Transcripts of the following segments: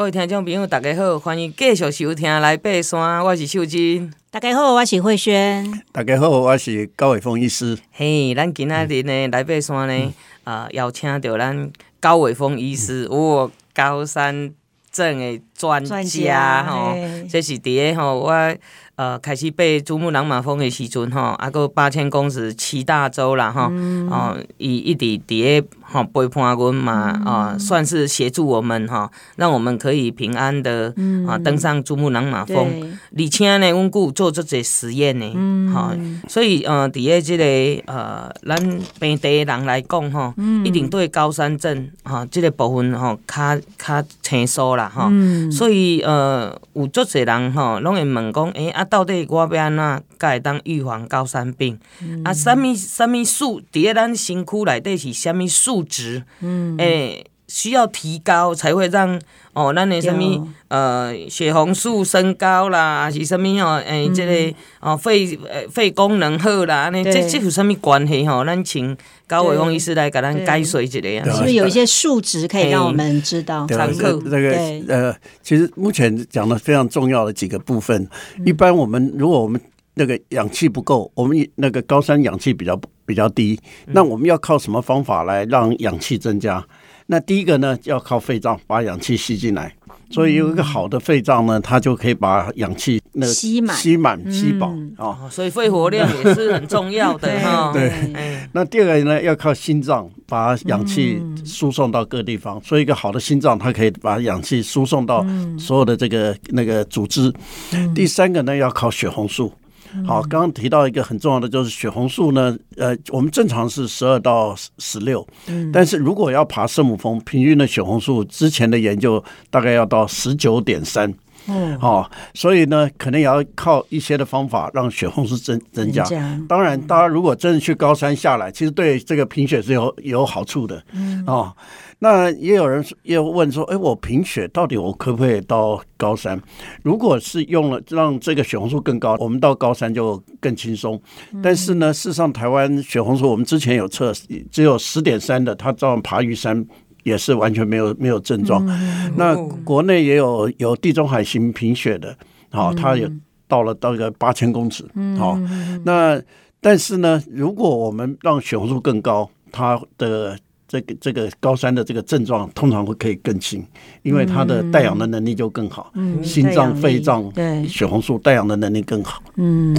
各位听众朋友，大家好，欢迎继续收听来爬山，我是秀珍。大家好，我是慧萱。大家好，我是高伟峰医师。嘿，咱今仔日呢来爬山呢，啊、呃，邀请到咱高伟峰医师，哇、嗯、高山镇的专家吼，这是伫个吼我。呃，开始爬珠穆朗玛峰的时阵吼，啊，个八千公尺七大洲啦吼，哦，伊一直伫个吼陪伴阮嘛，啊，算是协助我们哈，让我们可以平安的啊登上珠穆朗玛峰。而且呢，阮佫有做这些实验呢，哈，所以呃，伫个这个呃，咱平地人来讲吼，一定对高山症哈这个部分吼较较清楚啦哈，所以呃，有足侪人吼拢会问讲，诶啊。到底我要安怎才会当预防高山病？嗯、啊，什物什物素？伫咧咱身躯内底是什么数值？嗯，诶、欸，需要提高才会让哦，咱的什么呃血红素升高啦，还是什么哦？诶、欸，这个、嗯、哦肺呃肺功能好啦，安尼这这有什么关系吼？咱请高伟峰医师来给咱解说一下啊。是不是有一些数值可以让我们知道？参考这个呃，其实目前讲的非常重要的几个部分，嗯、一般我们如果我们那个氧气不够，我们那个高山氧气比较比较低，那我们要靠什么方法来让氧气增加？那第一个呢，要靠肺脏把氧气吸进来。所以有一个好的肺脏呢，它就可以把氧气那个吸满、吸满、吸饱啊。所以肺活量也是很重要的 哈。对。那第二个呢，要靠心脏把氧气输送到各地方。所以一个好的心脏，它可以把氧气输送到所有的这个那个组织。第三个呢，要靠血红素。好，刚刚提到一个很重要的，就是血红素呢。呃，我们正常是十二到十六，但是如果要爬圣母峰，平均的血红素之前的研究大概要到十九点三。嗯，好，所以呢，可能也要靠一些的方法让血红素增增加。当然，大家如果真的去高山下来，其实对这个贫血是有有好处的。嗯，哦。那也有人也有问说，哎，我贫血到底我可不可以到高山？如果是用了让这个血红素更高，我们到高山就更轻松。但是呢，事实上台湾血红素我们之前有测，只有十点三的，他照样爬玉山也是完全没有没有症状。那国内也有有地中海型贫血的，好，他也到了到一个八千公尺，好，那但是呢，如果我们让血红素更高，它的这个这个高山的这个症状通常会可以更轻，因为它的带氧的能力就更好，嗯、心脏、肺脏、血红素带氧的能力更好。嗯，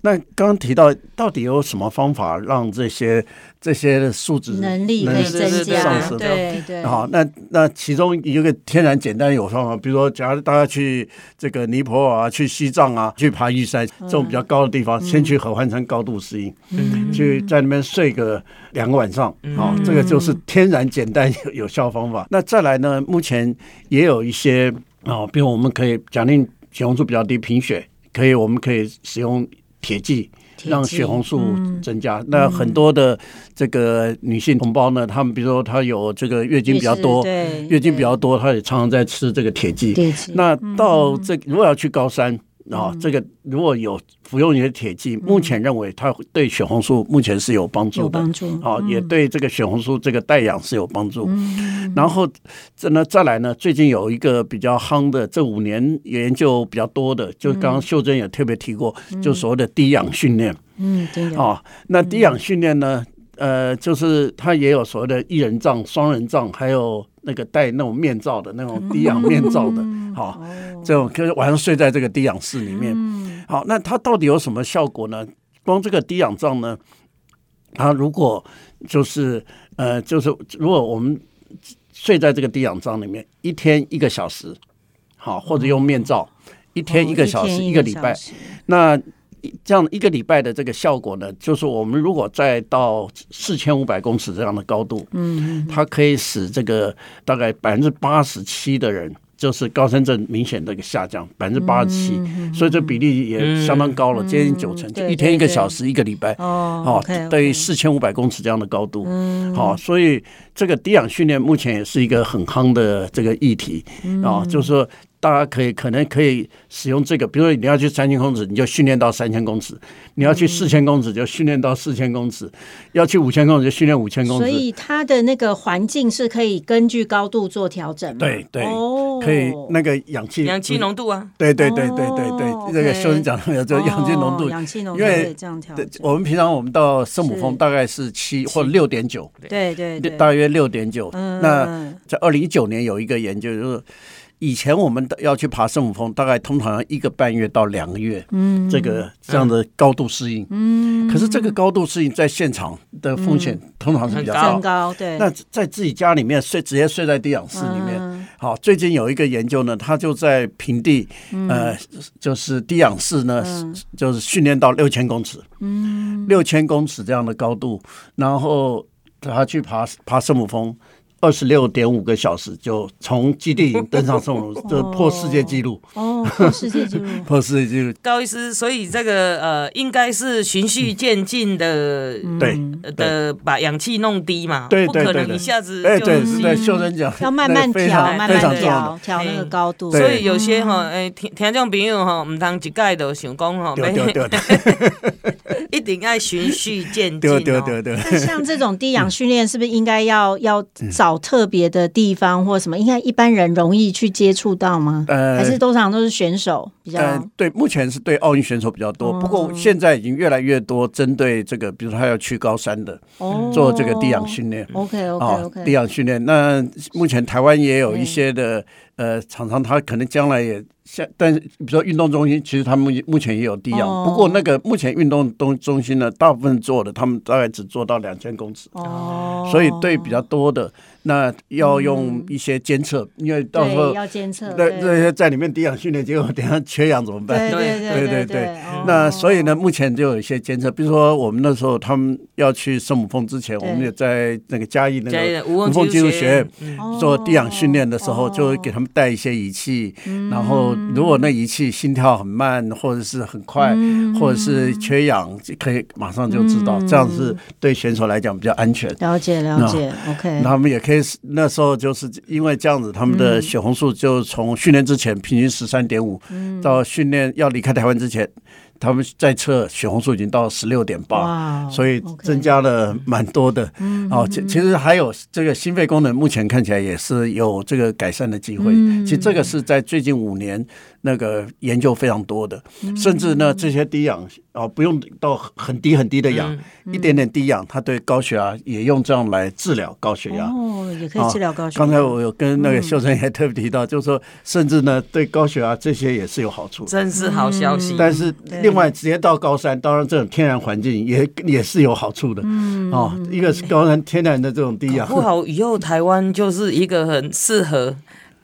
那刚刚提到到底有什么方法让这些这些数值能力可以增加？上升对对。好，那那其中一个天然简单有方法，比如说，假如大家去这个尼泊尔啊、去西藏啊、去爬玉山这种比较高的地方，嗯、先去合欢山高度适应，嗯，去在那边睡个两个晚上，好，这个就。是天然简单有有效方法。那再来呢？目前也有一些啊，比如我们可以假定血红素比较低，贫血可以，我们可以使用铁剂让血红素增加。嗯、那很多的这个女性同胞呢，她们比如说她有这个月经比较多，月经比较多，她也常常在吃这个铁剂。那到这如果要去高山。啊、哦，这个如果有服用你的铁剂，目前认为它对血红素目前是有帮助的，有帮助。啊、哦，也对这个血红素这个带氧是有帮助。嗯、然后这呢，再来呢，最近有一个比较夯的，这五年研究比较多的，就刚刚秀珍也特别提过，嗯、就所谓的低氧训练。嗯，对。啊，那低氧训练呢，呃，就是它也有所谓的一人帐、双人帐，还有。那个戴那种面罩的那种低氧面罩的，好，这种可是晚上睡在这个低氧室里面。好，那它到底有什么效果呢？光这个低氧罩呢，它如果就是呃，就是如果我们睡在这个低氧罩里面，一天一个小时，好，或者用面罩，一天一个小时，一个礼拜，那。这样一个礼拜的这个效果呢，就是我们如果再到四千五百公尺这样的高度，嗯，它可以使这个大概百分之八十七的人，就是高山症明显的一个下降，百分之八十七，所以这比例也相当高了，接近九成，就一天一个小时，一个礼拜，哦，对于四千五百公尺这样的高度，嗯，好，所以这个低氧训练目前也是一个很夯的这个议题啊，就是说。大家可以可能可以使用这个，比如说你要去三千公尺，你就训练到三千公尺；你要去四千公尺，就训练到四千公尺；要去五千公尺，就训练五千公尺。所以它的那个环境是可以根据高度做调整。对对，可以那个氧气氧气浓度啊，对对对对对对，这个修生讲的这个氧气浓度，氧气浓度因为这样调。我们平常我们到圣母峰大概是七或六点九，对对对，大约六点九。那在二零一九年有一个研究就是。以前我们要去爬圣母峰，大概通常要一个半月到两个月，嗯，这个这样的高度适应，嗯，可是这个高度适应在现场的风险通常是比较高，对。那在自己家里面睡，直接睡在低氧室里面，好，最近有一个研究呢，他就在平地，呃，就是低氧室呢，就是训练到六千公尺，嗯，六千公尺这样的高度，然后他去爬爬圣母峰。二十六点五个小时就从基地营登上圣母，就破世界纪录哦，破世界纪录，破世界纪录。高医师，所以这个呃，应该是循序渐进的，对的，把氧气弄低嘛，对，不可能一下子。哎，对，是在秀珍讲，要慢慢调，慢慢调，调那个高度。所以有些哈，哎，听听众朋友哈，唔当一概都想讲哈，一定要循序渐进。对对对对。那像这种低氧训练，是不是应该要要找？找特别的地方或什么，应该一般人容易去接触到吗？呃，还是通常都是选手比较？呃，对，目前是对奥运选手比较多，不过现在已经越来越多针对这个，比如说他要去高山的，做这个低氧训练。OK OK OK，低氧训练。那目前台湾也有一些的呃厂商，他可能将来也。像，但是比如说运动中心，其实他们目目前也有低氧，哦、不过那个目前运动中中心呢，大部分做的他们大概只做到两千公尺，哦，所以对比较多的，那要用一些监测，嗯、因为到时候要监测，对这些在里面低氧训练，结果等下缺氧怎么办？对对对对对，对。哦、那所以呢，目前就有一些监测，比如说我们那时候他们要去圣母峰之前，我们也在那个嘉义那个无缝技术学院做低氧训练的时候，就给他们带一些仪器，嗯、然后。如果那仪器心跳很慢，或者是很快，或者是缺氧，就可以马上就知道，这样是对选手来讲比较安全。了解了解，OK。那他们也可以那时候就是因为这样子，他们的血红素就从训练之前平均十三点五，到训练要离开台湾之前。他们在测血红素已经到十六点八，所以增加了蛮多的。哦，其其实还有这个心肺功能，目前看起来也是有这个改善的机会。其实这个是在最近五年那个研究非常多的，甚至呢这些低氧哦不用到很低很低的氧，一点点低氧，它对高血压也用这样来治疗高血压。哦，也可以治疗高血压。刚才我有跟那个秀珍也特别提到，就是说甚至呢对高血压这些也是有好处。真是好消息。但是。另外，直接到高山，当然这种天然环境也也是有好处的。嗯，哦，一个是高山天然的这种低氧，不好，以后台湾就是一个很适合。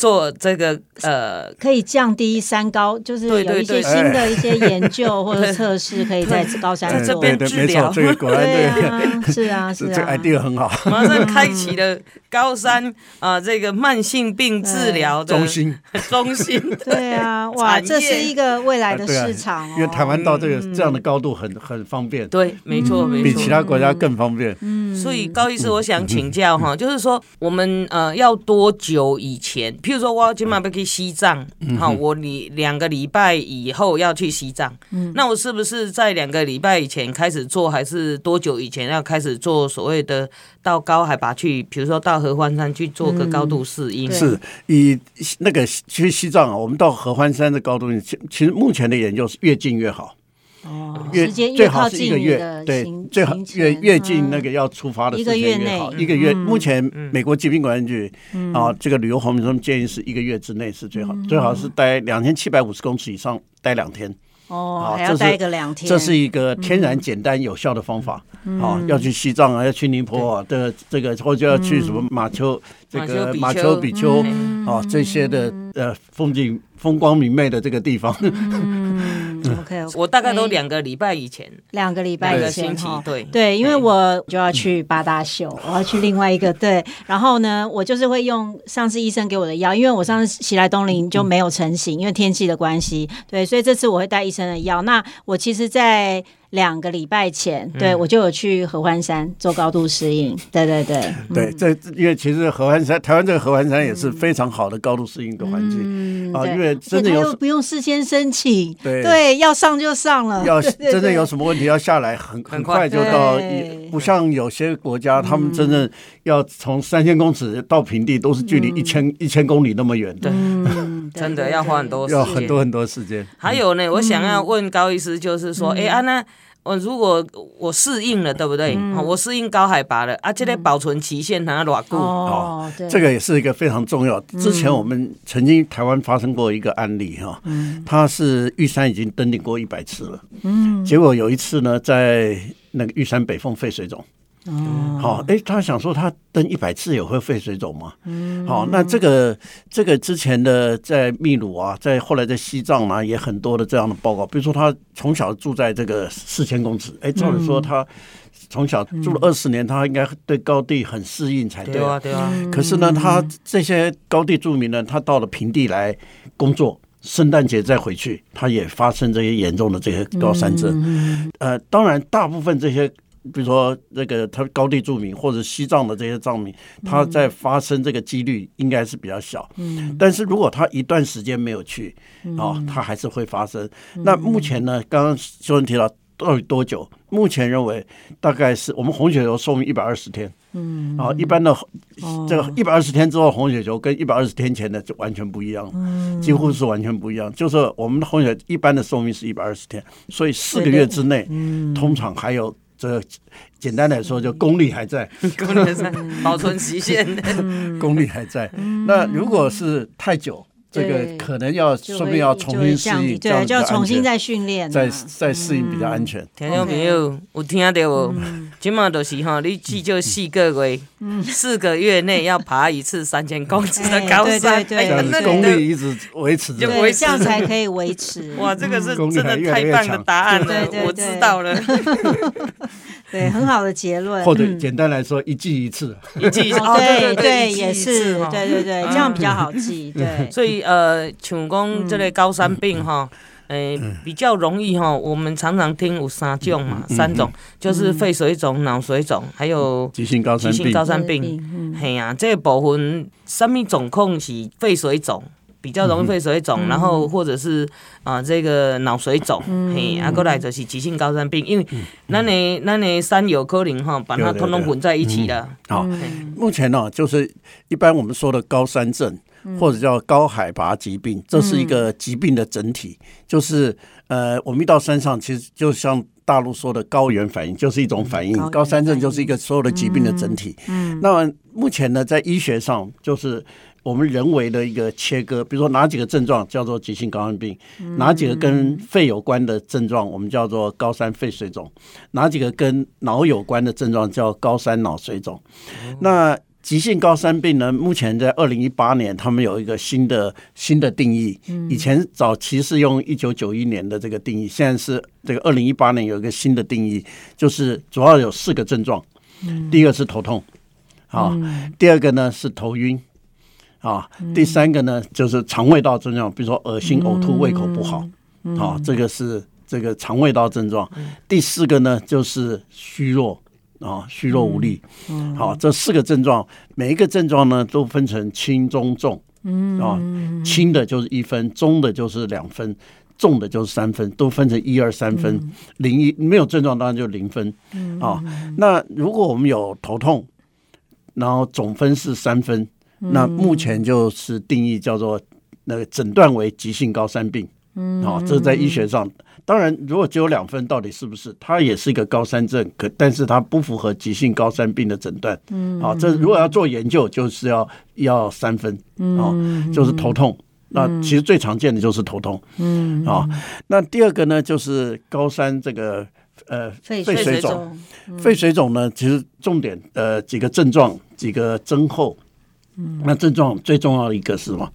做这个呃，可以降低三高，就是有一些新的一些研究或者测试，可以在高山做。这边治疗，这个果然对。啊，是啊，是啊，这个 idea 很好。马上开启了高山啊，这个慢性病治疗中心，中心。对啊，哇，这是一个未来的市场。因为台湾到这个这样的高度很很方便。对，没错，没错，比其他国家更方便。嗯，所以高医师，我想请教哈，就是说我们呃要多久以前？譬如说，我今晚要去西藏，好，我两两个礼拜以后要去西藏，那我是不是在两个礼拜以前开始做，还是多久以前要开始做所谓的到高海拔去，比如说到合欢山去做个高度适应？是以那个去西藏啊，我们到合欢山的高度，其其实目前的研究是越近越好。哦，越最好是一个月，对，最好越越近那个要出发的时间越好。一个月，目前美国疾病管理局啊，这个旅游黄皮书建议是一个月之内是最好，最好是待两千七百五十公尺以上，待两天。哦，还要待个两天。这是一个天然、简单、有效的方法。啊，要去西藏啊，要去尼泊尔的这个，或者要去什么马丘这个马丘比丘啊，这些的呃风景风光明媚的这个地方。OK，我大概都两个礼拜以前，两个礼拜以前哈，对。对，因为我就要去八大秀，我要去另外一个对，然后呢，我就是会用上次医生给我的药，因为我上次喜来东林就没有成型，因为天气的关系，对，所以这次我会带医生的药。那我其实，在两个礼拜前，对我就有去合欢山做高度适应。对 对对，对，这因为其实合欢山，台湾这个合欢山也是非常好的高度适应的环境。啊，因为真的有不用事先申请，对。对，要上就上了，要 真的有什么问题要下来，很很快。就到，不像有些国家，他们真正要从三千公尺到平地都是距离一千一千公里那么远，对，真的要花很多要很多很多时间。还有呢，我想要问高医师，就是说，哎，安娜。我如果我适应了，对不对？嗯、我适应高海拔了啊，这个保存期限它多久？哦，这个也是一个非常重要。之前我们曾经台湾发生过一个案例哈，嗯、他是玉山已经登顶过一百次了，嗯，结果有一次呢，在那个玉山北峰肺水肿。哦，好，哎，他想说他登一百次也会肺水肿吗？嗯，好，那这个这个之前的在秘鲁啊，在后来在西藏啊，也很多的这样的报告。比如说他从小住在这个四千公尺，哎，照理说他从小住了二十年，他应该对高地很适应才对啊，对啊。可是呢，他这些高地住民呢，他到了平地来工作，圣诞节再回去，他也发生这些严重的这些高山症。呃，当然，大部分这些。比如说，这个他高地住民或者西藏的这些藏民，他在发生这个几率应该是比较小。嗯，但是如果他一段时间没有去，哦，他还是会发生。那目前呢，刚刚修文提到到底多久？目前认为大概是我们红血球寿命一百二十天。嗯，啊，一般的这个一百二十天之后红血球跟一百二十天前的就完全不一样，几乎是完全不一样。就是我们的红血一般的寿命是一百二十天，所以四个月之内，通常还有。这简单来说，就功力还在，功力还在，保存期限，功力还在。那如果是太久，这个可能要说不定要重新适应，对，就要重新再训练，再再适应比较安全。听众朋友有听到无？今嘛都是哈，你至少四个月，四个月内要爬一次三千公尺的高山，这样功力一直维持，就这样才可以维持。哇，这个是真的太棒的答案了，我知道了。对，很好的结论。或者简单来说，一季一次，一季一次，对对，也是，对对对，这样比较好记。对，所以呃，像讲这类高山病哈，诶，比较容易哈。我们常常听有三种嘛，三种就是肺水肿、脑水肿，还有急性高山病。急性高山病，嘿呀，这个部分什么状况是肺水肿？比较容易肺水肿，然后或者是啊这个脑水肿，嘿，啊过来就是急性高山病，因为那你那你山有可能哈，把它通通混在一起了。好，目前呢，就是一般我们说的高山症或者叫高海拔疾病，这是一个疾病的整体，就是呃，我们一到山上，其实就像大陆说的高原反应，就是一种反应。高山症就是一个所有的疾病的整体。嗯，那么目前呢，在医学上就是。我们人为的一个切割，比如说哪几个症状叫做急性高山病，哪几个跟肺有关的症状我们叫做高山肺水肿，哪几个跟脑有关的症状叫高山脑水肿。那急性高山病呢？目前在二零一八年，他们有一个新的新的定义。以前早期是用一九九一年的这个定义，现在是这个二零一八年有一个新的定义，就是主要有四个症状。第一个是头痛，啊，第二个呢是头晕。啊，第三个呢，就是肠胃道症状，比如说恶心、呕吐、胃口不好，啊，这个是这个肠胃道症状。第四个呢，就是虚弱，啊，虚弱无力。好，这四个症状，每一个症状呢都分成轻、中、重，嗯啊，轻的就是一分，中的就是两分，重的就是三分，都分成一二三分，零一没有症状当然就零分。啊，那如果我们有头痛，然后总分是三分。那目前就是定义叫做那个诊断为急性高山病，嗯，好，这是在医学上。当然，如果只有两分，到底是不是？它也是一个高山症，可但是它不符合急性高山病的诊断。嗯，好，这如果要做研究，就是要要三分，好，就是头痛。那其实最常见的就是头痛。嗯，好，那第二个呢，就是高山这个呃肺水肿。肺水肿呢，其实重点呃几个症状，几个征候。那症状最重要的一个是什么？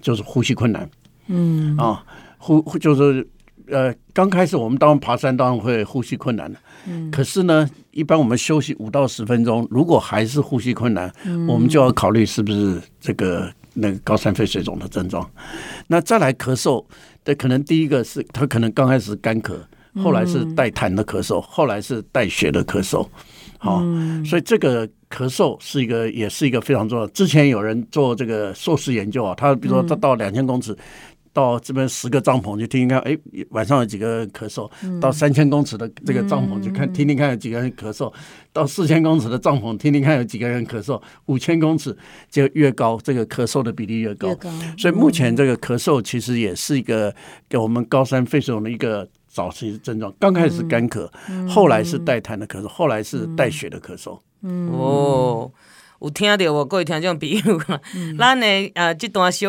就是呼吸困难。嗯啊，呼就是呃，刚开始我们当然爬山当然会呼吸困难的。嗯，可是呢，一般我们休息五到十分钟，如果还是呼吸困难，嗯、我们就要考虑是不是这个那个高山肺水肿的症状。那再来咳嗽的，可能第一个是他可能刚开始干咳。后来是带痰的咳嗽，后来是带血的咳嗽。好，所以这个咳嗽是一个，也是一个非常重要。之前有人做这个硕士研究啊，他比如说他到两千公尺，到这边十个帐篷去听听看，哎，晚上有几个人咳嗽；到三千公尺的这个帐篷去看，听听看有几个人咳嗽；到四千公尺的帐篷听听看有几个人咳嗽；五千公尺就越高，这个咳嗽的比例越高。所以目前这个咳嗽其实也是一个给我们高山肺水肿的一个。早期症状，刚开始是干咳，嗯、后来是带痰的咳嗽，后来是带血的咳嗽。嗯、哦，有听到我各位听众朋友，咱呢呃这段小